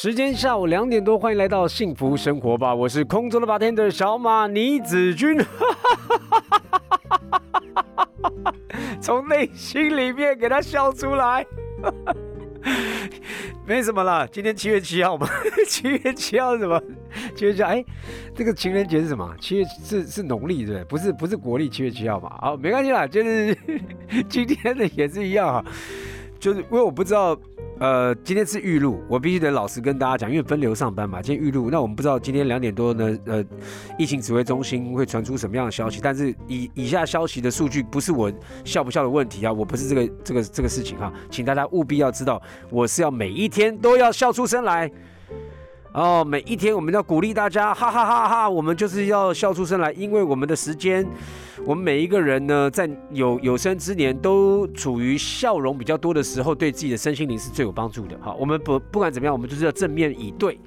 时间下午两点多，欢迎来到幸福生活吧！我是空中的 bartender 小马倪子君，从内心里面给他笑出来，没什么啦。今天七月七号嘛，七月七号是什么？七月七号，哎，这个情人节是什么？七月是是农历对不对？不是不是国历七月七号嘛？好，没关系啦，就是 今天的也是一样啊，就是因为我不知道。呃，今天是预录，我必须得老实跟大家讲，因为分流上班嘛。今天预录，那我们不知道今天两点多呢，呃，疫情指挥中心会传出什么样的消息。但是以以下消息的数据，不是我笑不笑的问题啊，我不是这个这个这个事情哈，请大家务必要知道，我是要每一天都要笑出声来。哦，每一天我们要鼓励大家，哈哈哈哈！我们就是要笑出声来，因为我们的时间，我们每一个人呢，在有有生之年都处于笑容比较多的时候，对自己的身心灵是最有帮助的。好，我们不不管怎么样，我们就是要正面以对，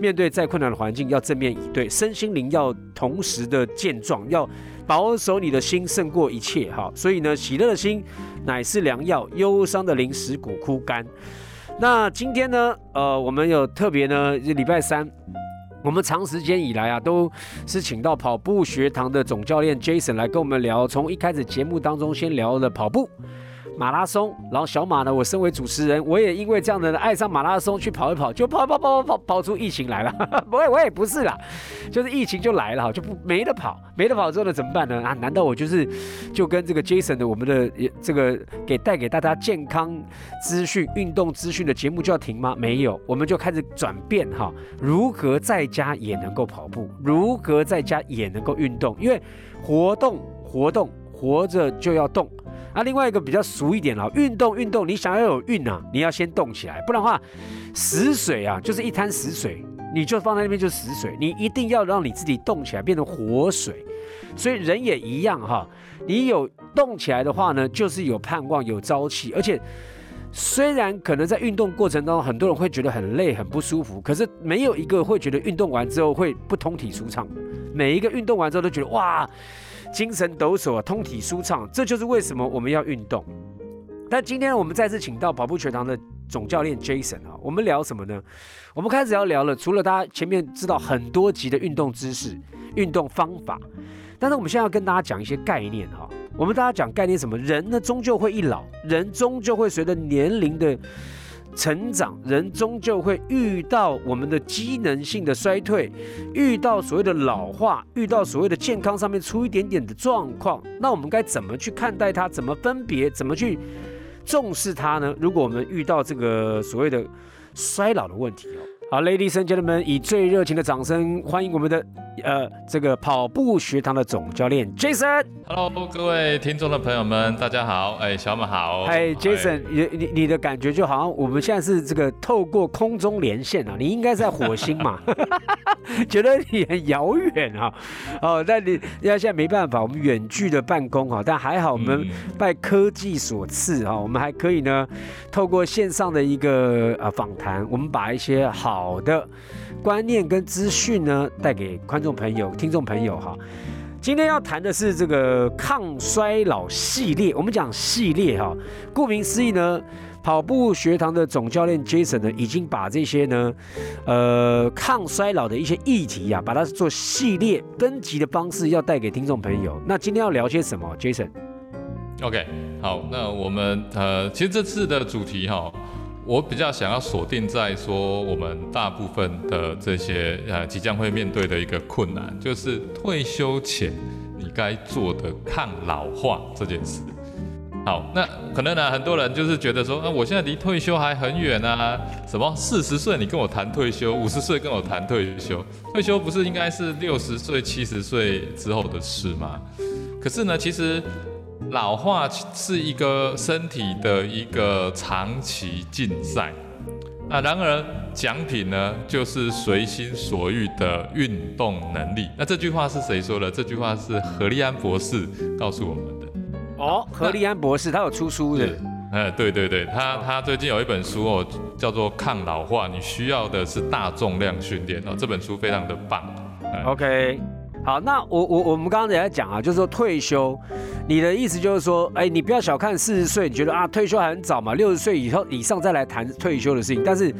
面对再困难的环境要正面以对，身心灵要同时的健壮，要保守你的心胜过一切。哈，所以呢，喜乐的心乃是良药，忧伤的灵使骨枯干。那今天呢，呃，我们有特别呢，礼拜三，我们长时间以来啊，都是请到跑步学堂的总教练 Jason 来跟我们聊，从一开始节目当中先聊了跑步。马拉松，然后小马呢？我身为主持人，我也因为这样的爱上马拉松，去跑一跑，就跑跑跑跑跑跑出疫情来了。不会，我也不是啦，就是疫情就来了哈，就不没得跑，没得跑之后呢，怎么办呢？啊，难道我就是就跟这个 Jason 的我们的这个给带给大家健康资讯、运动资讯的节目就要停吗？没有，我们就开始转变哈，如何在家也能够跑步，如何在家也能够运动，因为活动活动活着就要动。那另外一个比较俗一点了，运动运动，你想要有运啊，你要先动起来，不然的话，死水啊，就是一滩死水，你就放在那边就死水，你一定要让你自己动起来，变成活水。所以人也一样哈，你有动起来的话呢，就是有盼望，有朝气。而且虽然可能在运动过程当中，很多人会觉得很累、很不舒服，可是没有一个会觉得运动完之后会不通体舒畅的。每一个运动完之后都觉得哇。精神抖擞啊，通体舒畅，这就是为什么我们要运动。但今天我们再次请到跑步学堂的总教练 Jason 啊，我们聊什么呢？我们开始要聊了，除了大家前面知道很多集的运动知识、运动方法，但是我们现在要跟大家讲一些概念哈。我们大家讲概念什么？人呢，终究会一老，人终究会随着年龄的。成长人终究会遇到我们的机能性的衰退，遇到所谓的老化，遇到所谓的健康上面出一点点的状况，那我们该怎么去看待它？怎么分别？怎么去重视它呢？如果我们遇到这个所谓的衰老的问题哦。好，Ladies and gentlemen，以最热情的掌声欢迎我们的呃这个跑步学堂的总教练 Jason。Hello，各位听众的朋友们，大家好。哎，小马好。嗨，Jason，你你你的感觉就好像我们现在是这个透过空中连线啊，你应该在火星嘛？觉得你很遥远啊。哦，但你要现在没办法，我们远距的办公哈，但还好我们拜科技所赐哈，我们还可以呢，透过线上的一个呃访谈，我们把一些好。好的观念跟资讯呢，带给观众朋友、听众朋友哈。今天要谈的是这个抗衰老系列。我们讲系列哈，顾名思义呢，跑步学堂的总教练 Jason 呢，已经把这些呢，呃，抗衰老的一些议题啊，把它做系列分级的方式，要带给听众朋友。那今天要聊些什么？Jason？OK，好，那我们呃，其实这次的主题哈。我比较想要锁定在说，我们大部分的这些呃即将会面对的一个困难，就是退休前你该做的抗老化这件事。好，那可能呢，很多人就是觉得说，啊，我现在离退休还很远啊，什么四十岁你跟我谈退休，五十岁跟我谈退休，退休不是应该是六十岁、七十岁之后的事吗？可是呢，其实。老化是一个身体的一个长期竞赛，那然而奖品呢，就是随心所欲的运动能力。那这句话是谁说的？这句话是何利安博士告诉我们的。哦，何利安博士他有出书的。哎，对对对，他他最近有一本书哦，叫做《抗老化》，你需要的是大重量训练哦。这本书非常的棒。OK。好，那我我我们刚刚也在讲啊，就是说退休，你的意思就是说，哎，你不要小看四十岁，你觉得啊退休还很早嘛，六十岁以后以上再来谈退休的事情。但是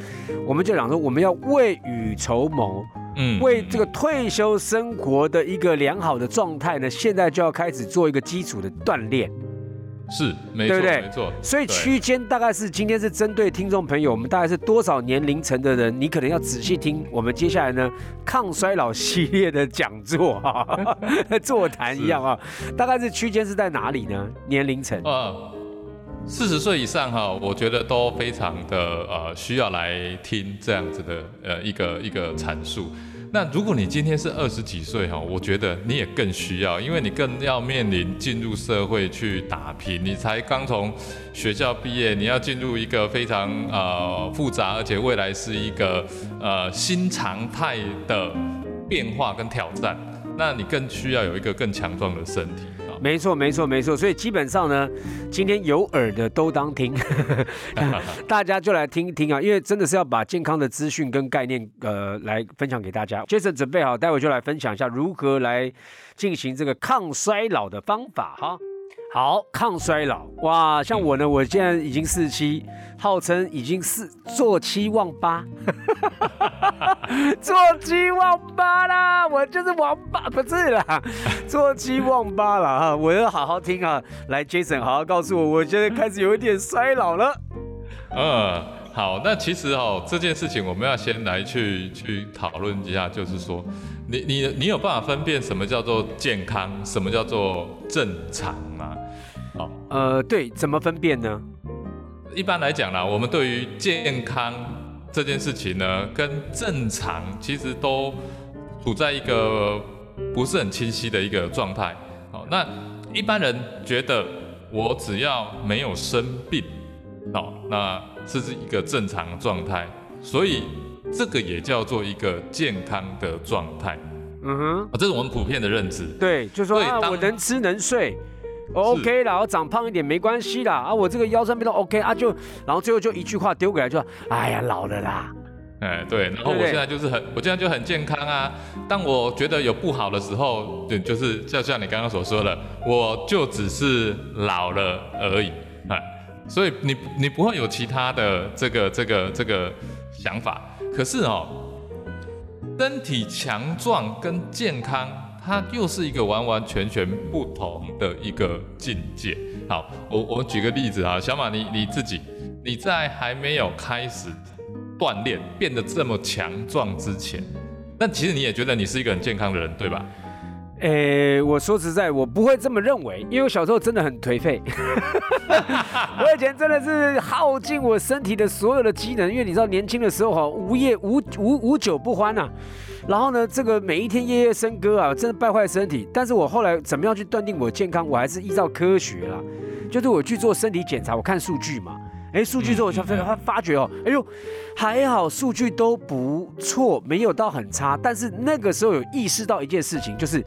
我们就讲说，我们要未雨绸缪，嗯为这个退休生活的一个良好的状态呢，现在就要开始做一个基础的锻炼。是没错对不对没错，所以对区间大概是今天是针对听众朋友，我们大概是多少年龄层的人，你可能要仔细听我们接下来呢抗衰老系列的讲座哈、座谈一样啊，大概是区间是在哪里呢？年龄层？啊，四十岁以上哈，我觉得都非常的呃需要来听这样子的呃一个一个阐述。那如果你今天是二十几岁哈，我觉得你也更需要，因为你更要面临进入社会去打拼，你才刚从学校毕业，你要进入一个非常呃复杂，而且未来是一个呃新常态的变化跟挑战，那你更需要有一个更强壮的身体。啊。没错，没错，没错。所以基本上呢，今天有耳的都当听，大家就来听一听啊，因为真的是要把健康的资讯跟概念呃来分享给大家。Jason 准备好，待会就来分享一下如何来进行这个抗衰老的方法哈。好，抗衰老哇！像我呢，我现在已经四十七，号称已经是坐七望八，做七忘 八啦，我就是王八，不是啦，做七忘八啦哈！我要好好听啊，来，Jason 好好告诉我，我现在开始有一点衰老了。嗯，好，那其实哦，这件事情我们要先来去去讨论一下，就是说，你你你有办法分辨什么叫做健康，什么叫做正常吗？好，呃，对，怎么分辨呢？一般来讲啦，我们对于健康这件事情呢，跟正常其实都处在一个不是很清晰的一个状态。好，那一般人觉得我只要没有生病，好，那这是一个正常的状态，所以这个也叫做一个健康的状态。嗯哼，啊，这是我们普遍的认知。对，就说啊，我能吃能睡。OK 啦，我长胖一点没关系啦，啊，我这个腰酸背痛 OK 啊，就然后最后就一句话丢给来，就哎呀老了啦，哎，对，然后我现在就是很，我现在就很健康啊。当我觉得有不好的时候，对，就是就像你刚刚所说的，我就只是老了而已，哎，所以你你不会有其他的这个这个这个想法。可是哦，身体强壮跟健康，它又是一个完完全全不同的一个境界。好，我我举个例子啊，小马你你自己，你在还没有开始锻炼变得这么强壮之前，那其实你也觉得你是一个很健康的人，对吧？诶，我说实在，我不会这么认为，因为我小时候真的很颓废，我以前真的是耗尽我身体的所有的机能，因为你知道年轻的时候哈，无夜无无无酒不欢呐、然后呢，这个每一天夜夜笙歌啊，真的败坏身体。但是我后来怎么样去断定我健康，我还是依照科学啦，就是我去做身体检查，我看数据嘛。哎，数据之后我就发发发觉哦，哎呦，还好数据都不错，没有到很差。但是那个时候有意识到一件事情，就是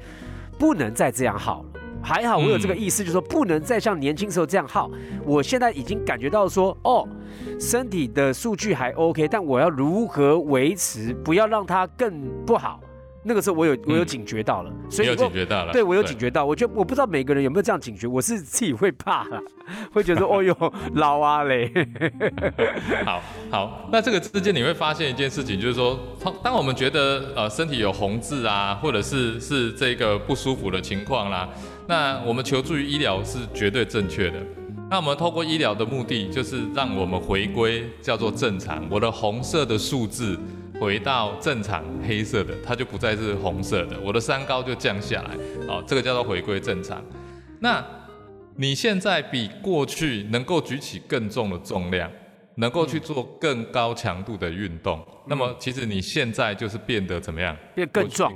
不能再这样耗了。还好我有这个意识，就是说不能再像年轻时候这样耗。我现在已经感觉到说，哦，身体的数据还 OK，但我要如何维持，不要让它更不好。那个时候我有我有嗯警觉到了，所以你有警觉到了，对我有警觉到，我觉得我不知道每个人有没有这样警觉，我是自己会怕啦，会觉得说哦哟 老啊嘞，好好，那这个之间你会发现一件事情，就是说，当当我们觉得呃身体有红痣啊，或者是是这个不舒服的情况啦，那我们求助于医疗是绝对正确的。那我们透过医疗的目的，就是让我们回归叫做正常，我的红色的数字回到正常黑色的，它就不再是红色的，我的三高就降下来，哦，这个叫做回归正常。那你现在比过去能够举起更重的重量，能够去做更高强度的运动，那么其实你现在就是变得怎么样？变更壮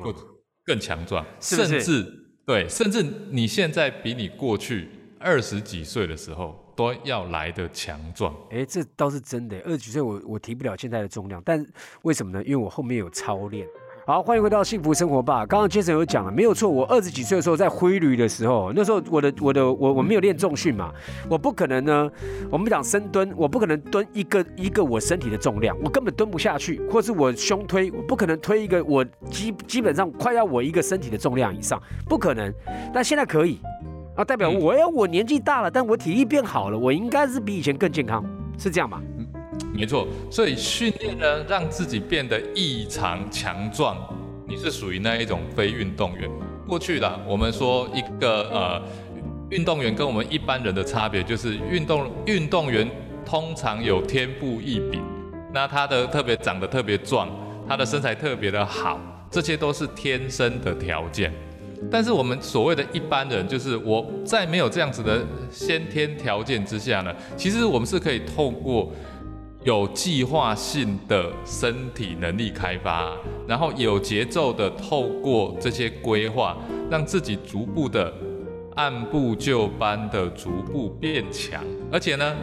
更强壮，是是甚至对，甚至你现在比你过去二十几岁的时候都要来的强壮。哎，这倒是真的。二十几岁我我提不了现在的重量，但为什么呢？因为我后面有操练。好，欢迎回到幸福生活吧。刚刚 Jason 有讲了，没有错。我二十几岁的时候在挥旅的时候，那时候我的我的我我没有练重训嘛，我不可能呢。我们讲深蹲，我不可能蹲一个一个我身体的重量，我根本蹲不下去，或是我胸推，我不可能推一个我基基本上快要我一个身体的重量以上，不可能。但现在可以啊，代表我要我年纪大了，但我体力变好了，我应该是比以前更健康，是这样吗？没错，所以训练呢，让自己变得异常强壮。你是属于那一种非运动员。过去的我们说一个呃，运动员跟我们一般人的差别，就是运动运动员通常有天赋异禀，那他的特别长得特别壮，他的身材特别的好，这些都是天生的条件。但是我们所谓的一般人，就是我在没有这样子的先天条件之下呢，其实我们是可以透过。有计划性的身体能力开发，然后有节奏的透过这些规划，让自己逐步的按部就班的逐步变强。而且呢，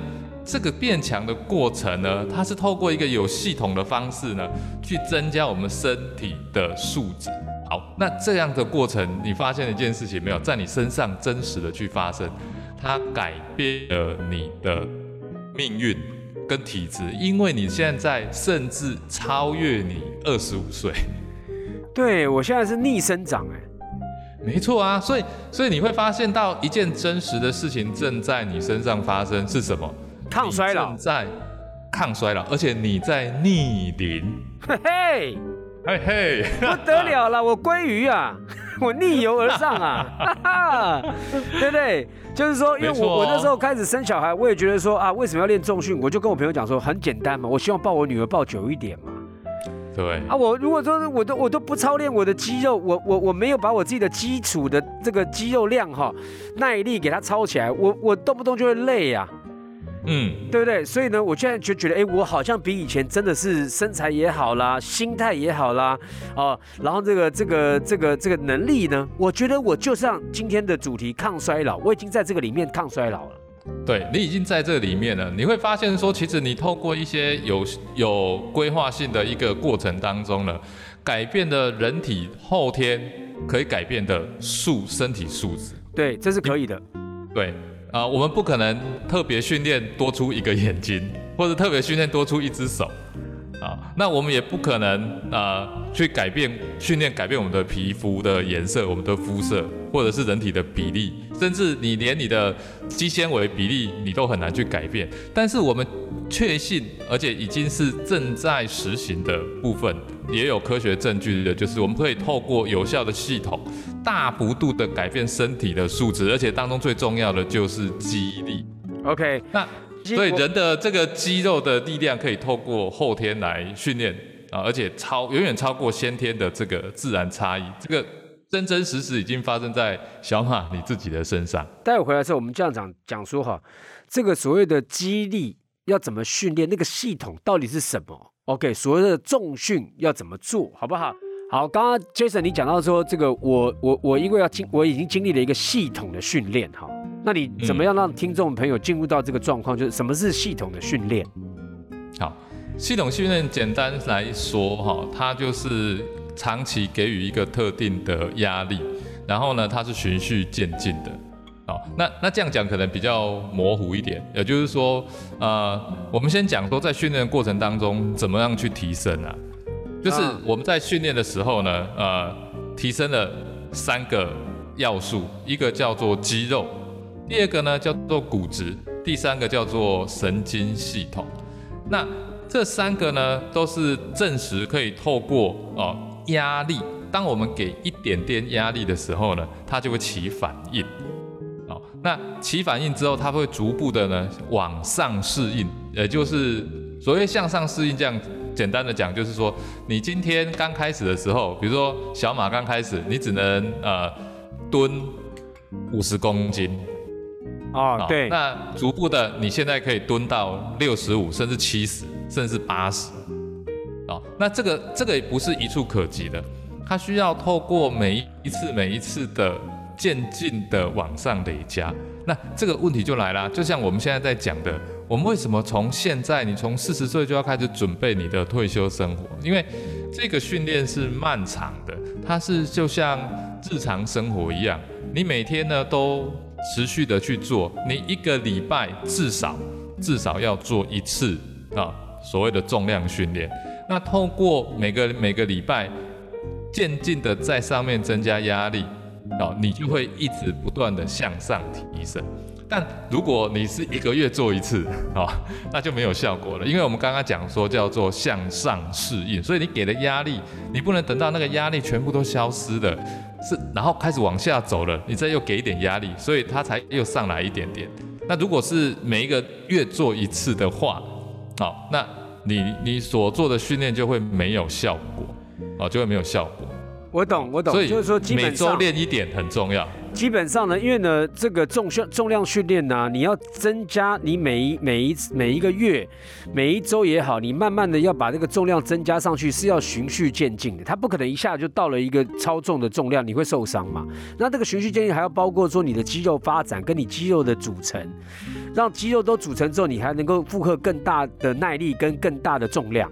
这个变强的过程呢，它是透过一个有系统的方式呢，去增加我们身体的素质。好，那这样的过程，你发现一件事情没有，在你身上真实的去发生，它改变了你的命运。跟体质，因为你现在甚至超越你二十五岁，对我现在是逆生长哎，没错啊，所以所以你会发现到一件真实的事情正在你身上发生是什么？抗衰老，在抗衰老，而且你在逆龄，嘿嘿嘿嘿，不得了了，我鲑鱼啊，我逆游而上啊，哈哈，对不对？就是说，因为我我那时候开始生小孩，我也觉得说啊，为什么要练重训？我就跟我朋友讲说，很简单嘛，我希望抱我女儿抱久一点嘛。对啊，我如果说我都我都不操练我的肌肉，我我我没有把我自己的基础的这个肌肉量哈耐力给它操起来，我我动不动就会累呀。嗯，对不对？所以呢，我现在就觉得，哎，我好像比以前真的是身材也好啦，心态也好啦，哦，然后这个这个这个这个能力呢，我觉得我就像今天的主题抗衰老，我已经在这个里面抗衰老了。对你已经在这里面了，你会发现说，其实你透过一些有有规划性的一个过程当中呢，改变了人体后天可以改变的素身体素质。对，这是可以的。对。啊，我们不可能特别训练多出一个眼睛，或者特别训练多出一只手，啊，那我们也不可能啊去改变训练改变我们的皮肤的颜色、我们的肤色，或者是人体的比例，甚至你连你的肌纤维比例你都很难去改变。但是我们确信，而且已经是正在实行的部分，也有科学证据的，就是我们可以透过有效的系统。大幅度的改变身体的素质，而且当中最重要的就是肌力。OK，那所以人的这个肌肉的力量可以透过后天来训练啊，而且超远远超过先天的这个自然差异。这个真真实实已经发生在小马你自己的身上。待会回来之后，我们这样讲讲说哈，这个所谓的肌力要怎么训练，那个系统到底是什么？OK，所谓的重训要怎么做好不好？好，刚刚 Jason 你讲到说这个，我我我因为要经，我已经经历了一个系统的训练哈，那你怎么样让听众朋友进入到这个状况？就是什么是系统的训练？好，系统训练简单来说哈，它就是长期给予一个特定的压力，然后呢，它是循序渐进的。好，那那这样讲可能比较模糊一点，也就是说，呃，我们先讲说在训练过程当中怎么样去提升啊？就是我们在训练的时候呢，呃，提升了三个要素，一个叫做肌肉，第二个呢叫做骨质，第三个叫做神经系统。那这三个呢都是证实可以透过哦压力，当我们给一点点压力的时候呢，它就会起反应。哦，那起反应之后，它会逐步的呢往上适应，也就是所谓向上适应这样。简单的讲，就是说，你今天刚开始的时候，比如说小马刚开始，你只能呃蹲五十公斤，哦，对，那逐步的，你现在可以蹲到六十五，甚至七十，甚至八十，哦，那这个这个也不是一触可及的，它需要透过每一次每一次的渐进的往上累加，那这个问题就来了，就像我们现在在讲的，我们为什么从现在你从四十岁就要开始准备你的退休生活？因为这个训练是漫长的，它是就像日常生活一样，你每天呢都持续的去做，你一个礼拜至少至少要做一次啊所谓的重量训练。那透过每个每个礼拜渐进的在上面增加压力。啊，你就会一直不断的向上提升。但如果你是一个月做一次，哦，那就没有效果了。因为我们刚刚讲说叫做向上适应，所以你给的压力，你不能等到那个压力全部都消失了，是然后开始往下走了，你再又给一点压力，所以它才又上来一点点。那如果是每一个月做一次的话，好，那你你所做的训练就会没有效果，哦，就会没有效果。我懂，我懂，所以就是说基每周练一点很重要。基本上呢，因为呢，这个重训重量训练呢，你要增加你每一每一次每一个月、每一周也好，你慢慢的要把这个重量增加上去，是要循序渐进的。它不可能一下就到了一个超重的重量，你会受伤嘛？那这个循序渐进还要包括说你的肌肉发展跟你肌肉的组成，让肌肉都组成之后，你还能够负荷更大的耐力跟更大的重量。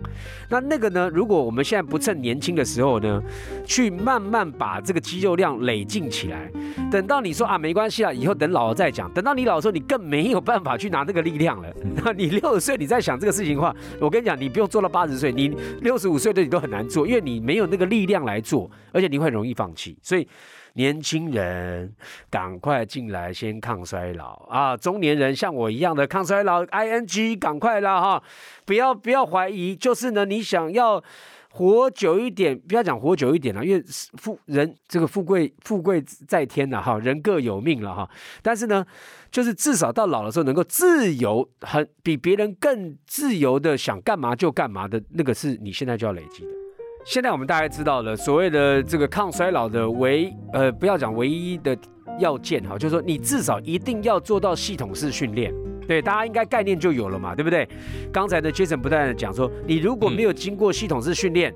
那那个呢，如果我们现在不趁年轻的时候呢，去慢慢把这个肌肉量累进起来。等到你说啊没关系啊，以后等老了再讲。等到你老的时候，你更没有办法去拿那个力量了。那你六十岁你在想这个事情的话，我跟你讲，你不用做到八十岁，你六十五岁的你都很难做，因为你没有那个力量来做，而且你会很容易放弃。所以年轻人赶快进来先抗衰老啊！中年人像我一样的抗衰老，ing 赶快啦哈！不要不要怀疑，就是呢，你想要。活久一点，不要讲活久一点了，因为富人这个富贵富贵在天了哈，人各有命了哈。但是呢，就是至少到老的时候能够自由，很比别人更自由的想干嘛就干嘛的那个，是你现在就要累积的。现在我们大概知道了所谓的这个抗衰老的唯呃，不要讲唯一的要件哈，就是说你至少一定要做到系统式训练。对，大家应该概念就有了嘛，对不对？刚才呢 Jason 不断的讲说，你如果没有经过系统式训练，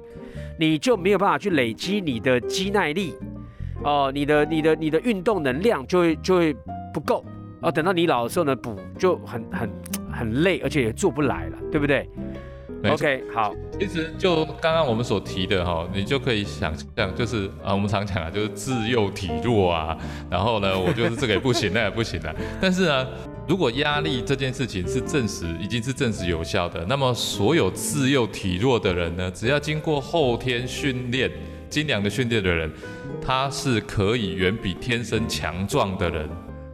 你就没有办法去累积你的肌耐力，哦，你的、你的、你的运动能量就会就会不够，哦，等到你老的时候呢，补就很很很累，而且也做不来了，对不对？OK，好，其实就刚刚我们所提的哈，你就可以想象，就是啊，我们常讲啊，就是自幼体弱啊，然后呢，我就是这个也不行，那也不行的，但是呢。如果压力这件事情是证实已经是证实有效的，那么所有自幼体弱的人呢，只要经过后天训练、精良的训练的人，他是可以远比天生强壮的人，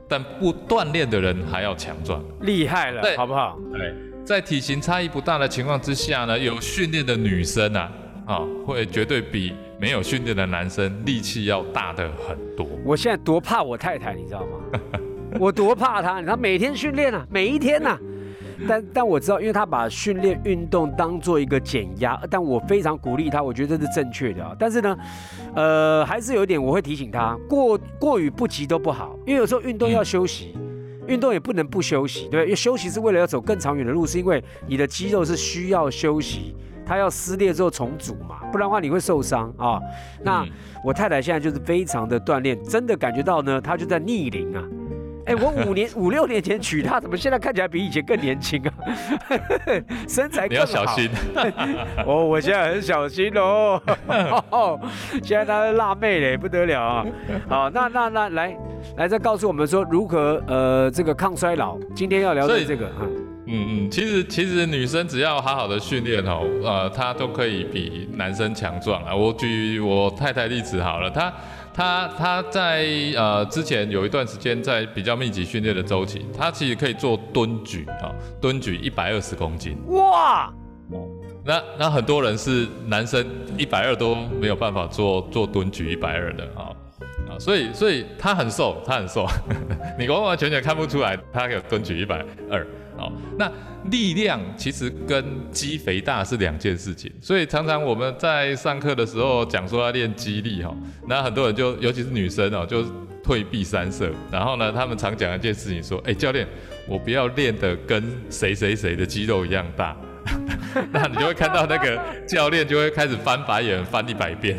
但不锻炼的人还要强壮，厉害了，好不好？对，在体型差异不大的情况之下呢，有训练的女生啊，啊，会绝对比没有训练的男生力气要大的很多。我现在多怕我太太，你知道吗？我多怕她，她每天训练啊，每一天呐。但但我知道，因为他把训练运动当做一个减压，但我非常鼓励他，我觉得这是正确的。但是呢，呃，还是有一点我会提醒他，过过于不及都不好，因为有时候运动要休息，运动也不能不休息，对因为休息是为了要走更长远的路，是因为你的肌肉是需要休息，它要撕裂之后重组嘛，不然的话你会受伤啊。那我太太现在就是非常的锻炼，真的感觉到呢，她就在逆龄啊。哎，我五年五六年前娶她，怎么现在看起来比以前更年轻啊？身材更好。你要小心。哦，我现在很小心 哦。现在她是辣妹嘞，不得了啊！好，那那那来来再告诉我们说如何呃这个抗衰老。今天要聊的这个啊，嗯嗯，其实其实女生只要好好的训练哦，呃，她都可以比男生强壮啊。我举我太太例子好了，她。他他在呃之前有一段时间在比较密集训练的周期，他其实可以做蹲举啊，蹲举一百二十公斤。哇！那那很多人是男生一百二都没有办法做做蹲举一百二的啊啊，所以所以他很瘦，他很瘦，你完完全全看不出来他有蹲举一百二。哦，那力量其实跟肌肥大是两件事情，所以常常我们在上课的时候讲说要练肌力哈，那很多人就尤其是女生哦，就退避三舍，然后呢，他们常讲一件事情说，哎，教练，我不要练的跟谁谁谁的肌肉一样大，那你就会看到那个教练就会开始翻白眼翻一百遍。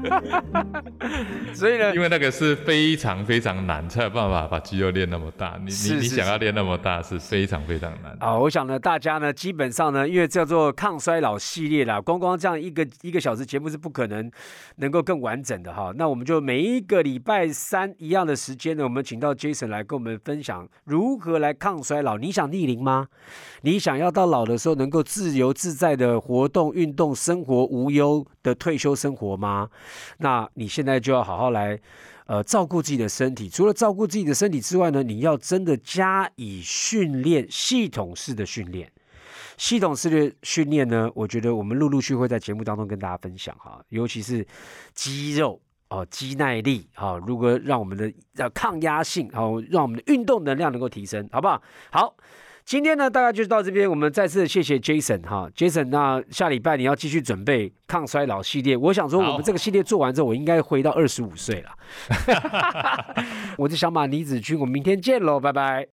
所以呢因，为那个是非常非常难，才有办法把肌肉练那么大。你你你想要练那么大，是非常非常难。啊，我想呢，大家呢，基本上呢，因为叫做抗衰老系列啦，光光这样一个一个小时节目是不可能能够更完整的哈。那我们就每一个礼拜三一样的时间呢，我们请到 Jason 来跟我们分享如何来抗衰老。你想逆龄吗？你想要到老的时候能够自由自在的活动、运动、生活无忧的退休生活吗？那你现在就要好好来。呃，照顾自己的身体，除了照顾自己的身体之外呢，你要真的加以训练，系统式的训练。系统式的训练呢，我觉得我们陆陆续续会在节目当中跟大家分享哈，尤其是肌肉哦、肌耐力啊，如何让我们的呃抗压性，好、让我们的运动能量能够提升，好不好？好。今天呢，大概就到这边。我们再次谢谢 Jason 哈，Jason。那下礼拜你要继续准备抗衰老系列。我想说，我好们这个系列做完之后，我应该回到二十五岁了。我是小马倪子君，我们明天见喽，拜拜。